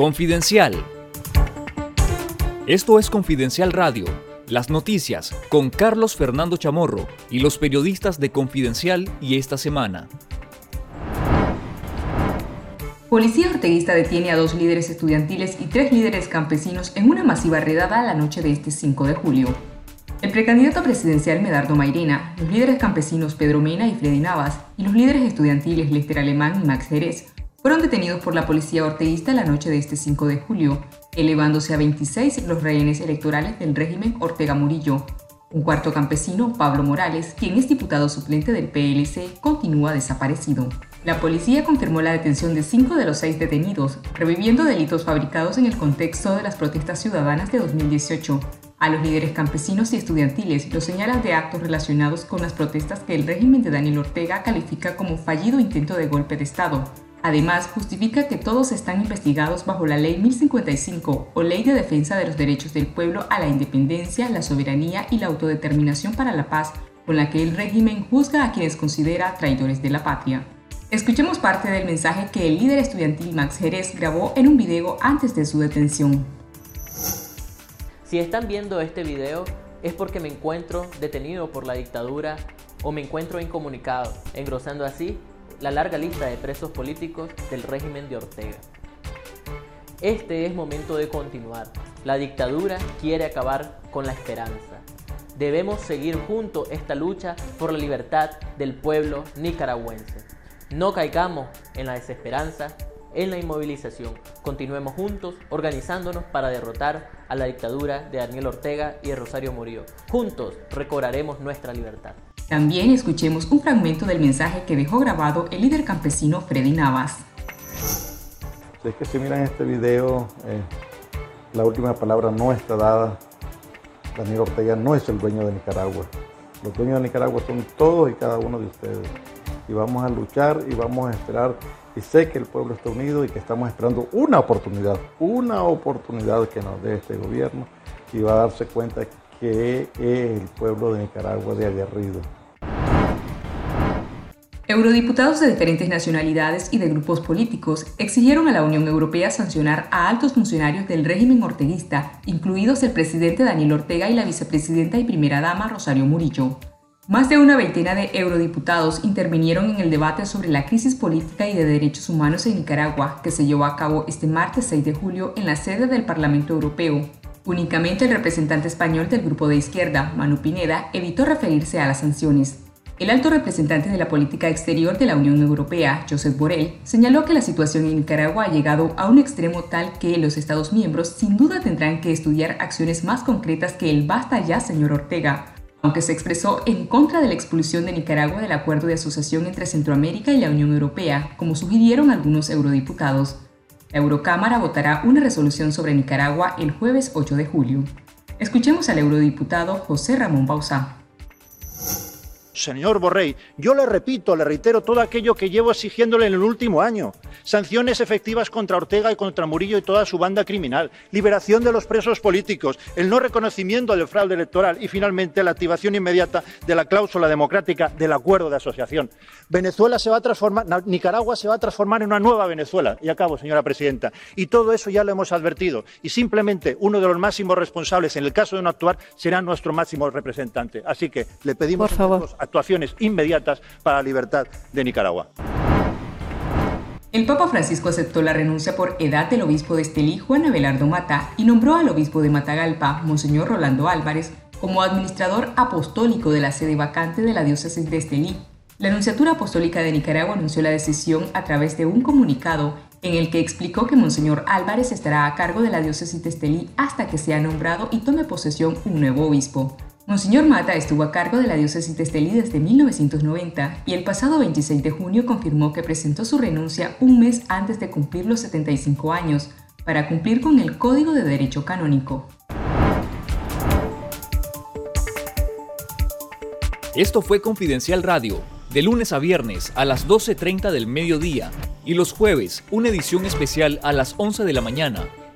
Confidencial. Esto es Confidencial Radio, las noticias con Carlos Fernando Chamorro y los periodistas de Confidencial y esta semana. Policía orteguista detiene a dos líderes estudiantiles y tres líderes campesinos en una masiva redada la noche de este 5 de julio. El precandidato presidencial Medardo Mairena, los líderes campesinos Pedro Mena y Freddy Navas y los líderes estudiantiles Lester Alemán y Max Jerez fueron detenidos por la policía orteguista la noche de este 5 de julio, elevándose a 26 los rehenes electorales del régimen Ortega Murillo. Un cuarto campesino, Pablo Morales, quien es diputado suplente del PLC, continúa desaparecido. La policía confirmó la detención de cinco de los seis detenidos, reviviendo delitos fabricados en el contexto de las protestas ciudadanas de 2018. A los líderes campesinos y estudiantiles los señalan de actos relacionados con las protestas que el régimen de Daniel Ortega califica como fallido intento de golpe de Estado, Además, justifica que todos están investigados bajo la Ley 1055 o Ley de Defensa de los Derechos del Pueblo a la Independencia, la Soberanía y la Autodeterminación para la Paz, con la que el régimen juzga a quienes considera traidores de la patria. Escuchemos parte del mensaje que el líder estudiantil Max Jerez grabó en un video antes de su detención. Si están viendo este video es porque me encuentro detenido por la dictadura o me encuentro incomunicado, engrosando así la larga lista de presos políticos del régimen de Ortega. Este es momento de continuar. La dictadura quiere acabar con la esperanza. Debemos seguir juntos esta lucha por la libertad del pueblo nicaragüense. No caigamos en la desesperanza, en la inmovilización. Continuemos juntos organizándonos para derrotar a la dictadura de Daniel Ortega y de Rosario Murillo. Juntos recobraremos nuestra libertad. También escuchemos un fragmento del mensaje que dejó grabado el líder campesino Freddy Navas. es que si miran este video, eh, la última palabra no está dada. Daniel Ortega no es el dueño de Nicaragua. Los dueños de Nicaragua son todos y cada uno de ustedes. Y vamos a luchar y vamos a esperar. Y sé que el pueblo está unido y que estamos esperando una oportunidad, una oportunidad que nos dé este gobierno y va a darse cuenta que es el pueblo de Nicaragua de aguerrido. Eurodiputados de diferentes nacionalidades y de grupos políticos exigieron a la Unión Europea sancionar a altos funcionarios del régimen orteguista, incluidos el presidente Daniel Ortega y la vicepresidenta y primera dama Rosario Murillo. Más de una veintena de eurodiputados intervinieron en el debate sobre la crisis política y de derechos humanos en Nicaragua, que se llevó a cabo este martes 6 de julio en la sede del Parlamento Europeo. Únicamente el representante español del grupo de izquierda, Manu Pineda, evitó referirse a las sanciones. El alto representante de la política exterior de la Unión Europea, Josep Borrell, señaló que la situación en Nicaragua ha llegado a un extremo tal que los Estados miembros sin duda tendrán que estudiar acciones más concretas que el basta ya, señor Ortega, aunque se expresó en contra de la expulsión de Nicaragua del acuerdo de asociación entre Centroamérica y la Unión Europea, como sugirieron algunos eurodiputados. La Eurocámara votará una resolución sobre Nicaragua el jueves 8 de julio. Escuchemos al eurodiputado José Ramón Bauzá. Señor Borrell, yo le repito, le reitero todo aquello que llevo exigiéndole en el último año. Sanciones efectivas contra Ortega y contra Murillo y toda su banda criminal. Liberación de los presos políticos. El no reconocimiento del fraude electoral. Y finalmente la activación inmediata de la cláusula democrática del acuerdo de asociación. Venezuela se va a transformar, Nicaragua se va a transformar en una nueva Venezuela. Y acabo, señora presidenta. Y todo eso ya lo hemos advertido. Y simplemente uno de los máximos responsables en el caso de no actuar será nuestro máximo representante. Así que le pedimos actuaciones inmediatas para la libertad de Nicaragua. El Papa Francisco aceptó la renuncia por edad del obispo de Estelí, Juan Abelardo Mata, y nombró al obispo de Matagalpa, Monseñor Rolando Álvarez, como administrador apostólico de la sede vacante de la diócesis de Estelí. La Anunciatura Apostólica de Nicaragua anunció la decisión a través de un comunicado en el que explicó que Monseñor Álvarez estará a cargo de la diócesis de Estelí hasta que sea nombrado y tome posesión un nuevo obispo. Monseñor Mata estuvo a cargo de la diócesis de Estelí desde 1990 y el pasado 26 de junio confirmó que presentó su renuncia un mes antes de cumplir los 75 años para cumplir con el Código de Derecho Canónico. Esto fue Confidencial Radio, de lunes a viernes a las 12.30 del mediodía y los jueves una edición especial a las 11 de la mañana.